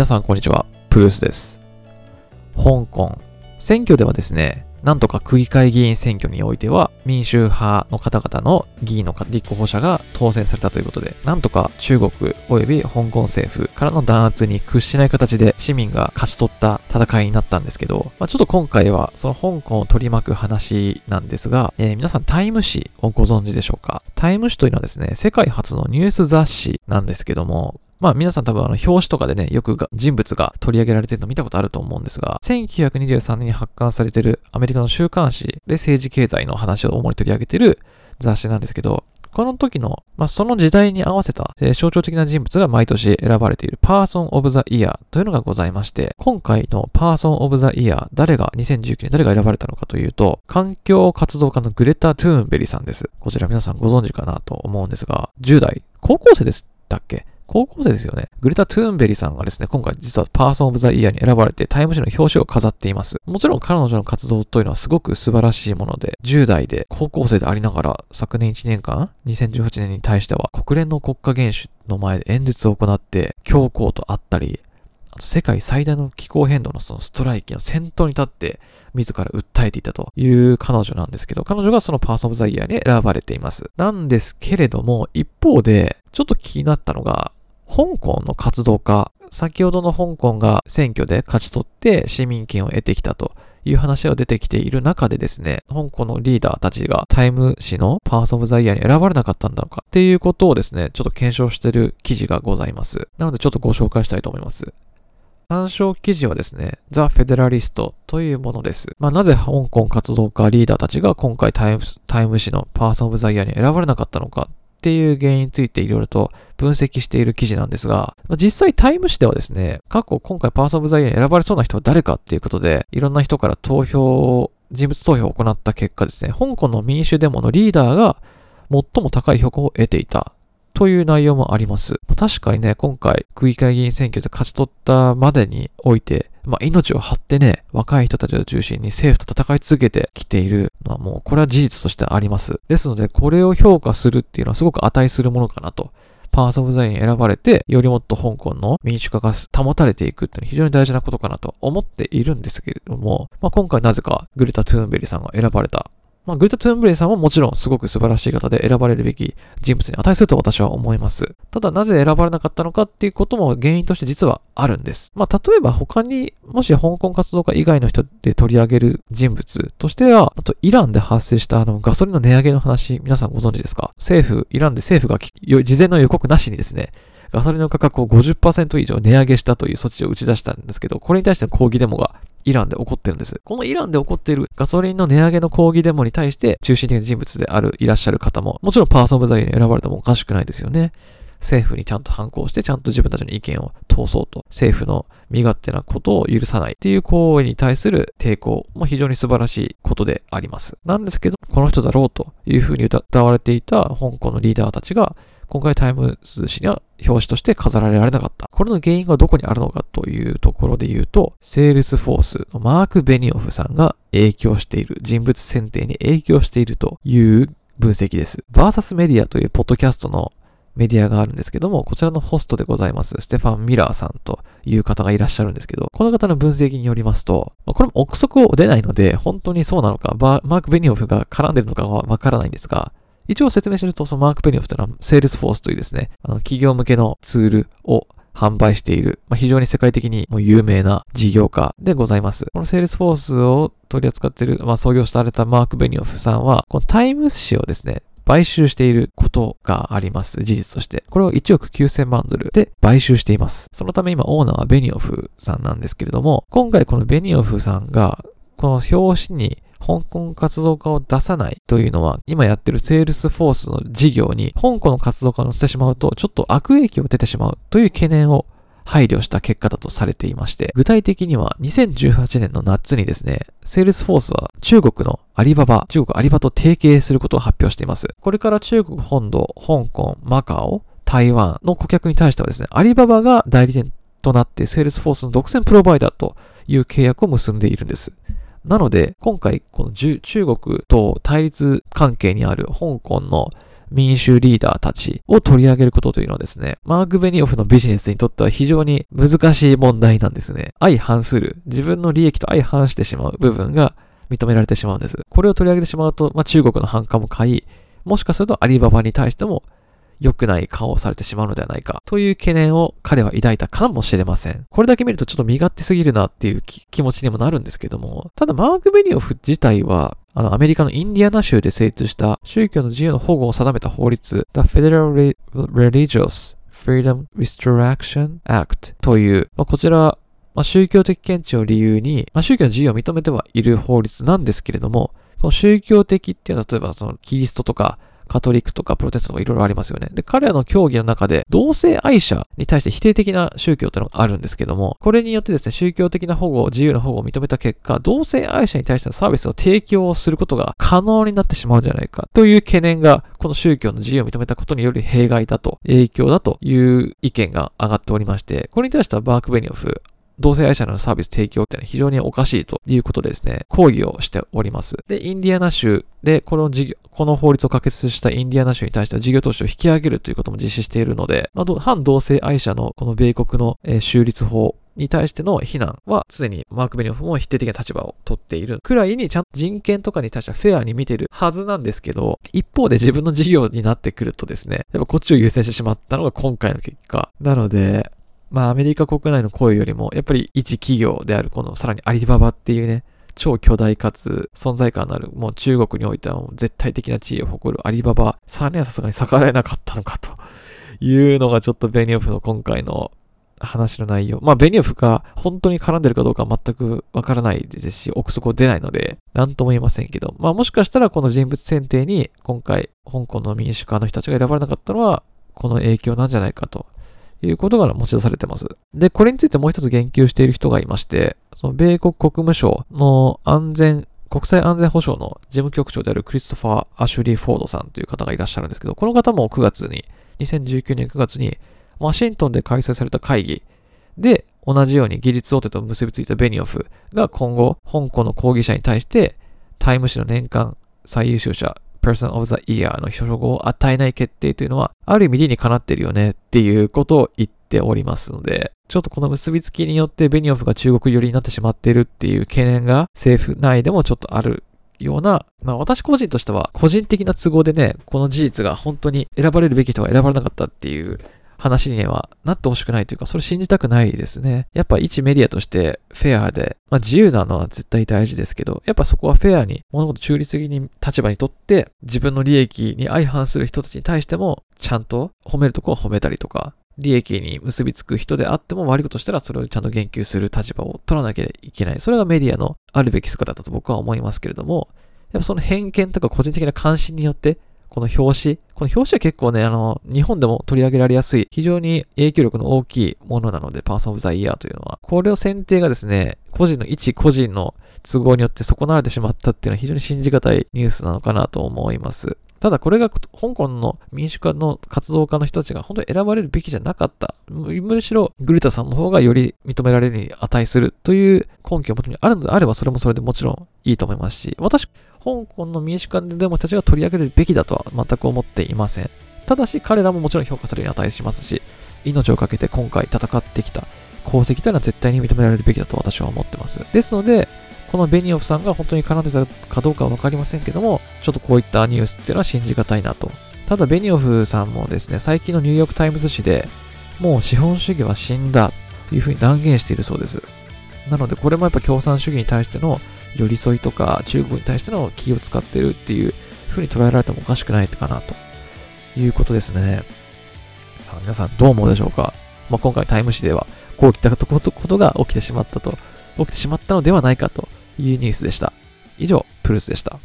皆さんこんにちは。プルースです。香港。選挙ではですね、なんとか区議会議員選挙においては、民衆派の方々の議員の立候補者が当選されたということで、なんとか中国及び香港政府からの弾圧に屈しない形で市民が勝ち取った戦いになったんですけど、まあ、ちょっと今回はその香港を取り巻く話なんですが、えー、皆さんタイム誌をご存知でしょうか？タイム誌というのはですね、世界初のニュース雑誌なんですけども、まあ皆さん多分あの表紙とかでね、よく人物が取り上げられてるの見たことあると思うんですが、1923年に発刊されてるアメリカの週刊誌で政治経済の話を主に取り上げてる雑誌なんですけど、この時の、まあ、その時代に合わせた、えー、象徴的な人物が毎年選ばれている Person of the Year というのがございまして、今回の Person of the Year、誰が、2019年誰が選ばれたのかというと、環境活動家のグレタ・トゥーンベリさんです。こちら皆さんご存知かなと思うんですが、10代、高校生でしたっけ高校生ですよね。グレタ・トゥーンベリさんがですね、今回実は Person of the Year に選ばれてタイム誌の表紙を飾っています。もちろん彼女の活動というのはすごく素晴らしいもので、10代で高校生でありながら昨年1年間、2018年に対しては国連の国家元首の前で演説を行って教皇と会ったり、あと世界最大の気候変動のそのストライキの先頭に立って自ら訴えていたという彼女なんですけど、彼女がその Person of the Year に選ばれています。なんですけれども、一方で、ちょっと気になったのが、香港の活動家、先ほどの香港が選挙で勝ち取って市民権を得てきたという話が出てきている中でですね、香港のリーダーたちがタイム誌の Person of the Year に選ばれなかったんだろうかっていうことをですね、ちょっと検証している記事がございます。なのでちょっとご紹介したいと思います。参照記事はですね、 The Federalist というものです。まあ、なぜ香港活動家リーダーたちが今回タイムタイム誌のパーソン・オブ・ザ・イヤーに選ばれなかったのかっていう原因についていろいろと分析している記事なんですが、実際タイム誌ではですね、過去今回 Person of the Year に選ばれそうな人は誰かっていうことで、いろんな人から投票、人物投票を行った結果ですね、香港の民主デモのリーダーが最も高い評価を得ていた。という内容もあります。確かにね、今回、区議会議員選挙で勝ち取ったまでにおいて、まあ、命を張ってね、若い人たちを中心に政府と戦い続けてきているのはもう、これは事実としてあります。ですので、これを評価するっていうのはすごく値するものかなと。 Person of the Year 選ばれて、よりもっと香港の民主化が保たれていくっていうのは非常に大事なことかなと思っているんですけれども、まあ、今回なぜかグレタ・トゥーンベリさんが選ばれたまあ、グリタ・トゥーンブレイさんももちろんすごく素晴らしい方で選ばれるべき人物に値すると私は思います。ただなぜ選ばれなかったのかっていうことも原因として実はあるんです。まあ、例えば他にもし香港活動家以外の人で取り上げる人物としては、あとイランで発生したあのガソリンの値上げの話、皆さんご存知ですか？政府、イランで政府が事前の予告なしにですね、ガソリンの価格を50%以上値上げしたという措置を打ち出したんですけど、これに対しての抗議デモがイランで起こってるんです。このイランで起こっているガソリンの値上げの抗議デモに対して中心的な人物である、いらっしゃる方も、もちろんパーソン・オブ・ザ・イヤーに選ばれてもおかしくないですよね。政府にちゃんと反抗して、ちゃんと自分たちの意見を通そうと、政府の身勝手なことを許さないっていう行為に対する抵抗も非常に素晴らしいことであります。なんですけど、この人だろうというふうに謳われていた香港のリーダーたちが、今回タイムズ紙には表紙として飾られられなかった。これの原因がどこにあるのかというところで言うと、セールスフォースのマーク・ベニオフさんが影響している、人物選定に影響しているという分析です。バーサスメディアというポッドキャストのメディアがあるんですけども、こちらのホストでございます、ステファン・ミラーさんという方がいらっしゃるんですけど、この方の分析によりますと、これも憶測を出ないので、本当にそうなのか、マーク・ベニオフが絡んでるのかはわからないんですが、一応説明すると、そのマーク・ベニオフというのは、セールスフォースというですね、あの企業向けのツールを販売している、まあ、非常に世界的にも有名な事業家でございます。このセールスフォースを取り扱っている、まあ、創業されたマーク・ベニオフさんは、このタイム誌をですね、買収していることがあります。事実として。これを1億9000万ドルで買収しています。そのため今オーナーはベニオフさんなんですけれども、今回このベニオフさんが、この表紙に香港活動家を出さないというのは、今やってるセールスフォースの事業に香港の活動家を乗せてしまうと、ちょっと悪影響が出てしまうという懸念を配慮した結果だとされていまして、具体的には2018年の夏にですね、セールスフォースは中国のアリババ、中国アリバと提携することを発表しています。これから中国本土、香港、マカオ、台湾の顧客に対してはですね、アリババが代理店となってセールスフォースの独占プロバイダーという契約を結んでいるんです。なので、今回、この中国と対立関係にある香港の民主リーダーたちを取り上げることというのはですね、マーク・ベニオフのビジネスにとっては非常に難しい問題なんですね。相反する、自分の利益と相反してしまう部分が認められてしまうんです。これを取り上げてしまうと、まあ、中国の反感も買い、もしかするとアリババに対しても良くない顔をされてしまうのではないかという懸念を彼は抱いたかもしれません。これだけ見るとちょっと身勝手すぎるなっていう気持ちにもなるんですけども、ただマーク・ベニオフ自体はあの、アメリカのインディアナ州で成立した宗教の自由の保護を定めた法律、The Federal Religious Freedom Restoration Act という、まあ、こちらまあ、宗教的見地を理由に、まあ、宗教の自由を認めてはいる法律なんですけれども、その宗教的っていうのは、例えばそのキリストとか、カトリックとかプロテストとかいろいろありますよね。で、彼らの教義の中で同性愛者に対して否定的な宗教っていうのがあるんですけども、これによってですね、宗教的な保護、自由な保護を認めた結果、同性愛者に対してのサービスの提供をすることが可能になってしまうんじゃないかという懸念が、この宗教の自由を認めたことによる弊害だと、影響だという意見が上がっておりまして、これに対してはバーク・ベニオフ、同性愛者のサービス提供ってのは非常におかしいということでですね、抗議をしております。で、インディアナ州でこの事業、この法律を可決したインディアナ州に対しては事業投資を引き上げるということも実施しているので、まあ、反同性愛者のこの米国の、えー、州立法に対しての非難は常にマーク・ベニオフも否定的な立場を取っているくらいにちゃんと人権とかに対してはフェアに見てるはずなんですけど、一方で自分の事業になってくるとですね、やっぱこっちを優先してしまったのが今回の結果。なので、まあアメリカ国内の声よりも、やっぱり一企業であるこのさらにアリババっていうね、超巨大かつ存在感のある、もう中国においては絶対的な地位を誇るアリババさんにはさすがに逆らえなかったのかというのがちょっとベニオフの今回の話の内容。まあ、ベニオフが本当に絡んでるかどうかは全くわからないですし、憶測出ないので、なんとも言えませんけど、まあ、もしかしたらこの人物選定に今回、香港の民主化の人たちが選ばれなかったのは、この影響なんじゃないかということが持ち出されてます。で、これについてもう一つ言及している人がいまして、その米国国務省の安全、国際安全保障の事務局長であるクリストファー・アシュリー・フォードさんという方がいらっしゃるんですけど、この方も9月に、2019年9月に、ワシントンで開催された会議で、同じように技術大手と結びついたベニオフが今後、香港の抗議者に対して、タイム誌の年間最優秀者 Person of the Year の称号を与えない決定というのは、ある意味理にかなってるよねっていうことを言っておりますので、ちょっとこの結びつきによってベニオフが中国寄りになってしまっているっていう懸念が政府内でもちょっとあるような、まあ私個人としては個人的な都合でね、この事実が本当に選ばれるべき人が選ばれなかったっていう話にはなってほしくないというか、それ信じたくないですね。やっぱ一メディアとしてフェアで、まあ自由なのは絶対大事ですけど、やっぱそこはフェアに、物事中立的に立場にとって、自分の利益に相反する人たちに対しても、ちゃんと褒めるとこは褒めたりとか、利益に結びつく人であっても悪いことしたらそれをちゃんと言及する立場を取らなきゃいけない。それがメディアのあるべき姿だと僕は思いますけれども、やっぱその偏見とか個人的な関心によってこの表紙？この表紙は結構ね、あの、日本でも取り上げられやすい、非常に影響力の大きいものなので、パーソンオブザイヤーというのは。これを選定がですね、個人の一個人の都合によって損なわれてしまったっていうのは非常に信じがたいニュースなのかなと思います。ただこれが香港の民主化の活動家の人たちが本当に選ばれるべきじゃなかった。むしろグルタさんの方がより認められるに値するという根拠をもとにあるのであればそれもそれでもちろんいいと思いますし、私、香港の民主化デモたちが取り上げるべきだとは全く思っていません。ただし彼らももちろん評価されるに値しますし、命を懸けて今回戦ってきた功績というのは絶対に認められるべきだと私は思ってます。ですので、このベニオフさんが本当に絡んでたかどうかはわかりませんけども、ちょっとこういったニュースっていうのは信じがたいなと。ただ、ベニオフさんもですね、最近のニューヨークタイムズ紙で、もう資本主義は死んだというふうに断言しているそうです。なので、これもやっぱ共産主義に対しての寄り添いとか、中国に対しての気を使ってるっていう風に捉えられてもおかしくないかなということですね。さあ、皆さんどう思うでしょうかまあ、今回タイム誌では、こういったことが起きてしまったと、起きてしまったのではないかというニュースでした。以上、プルースでした。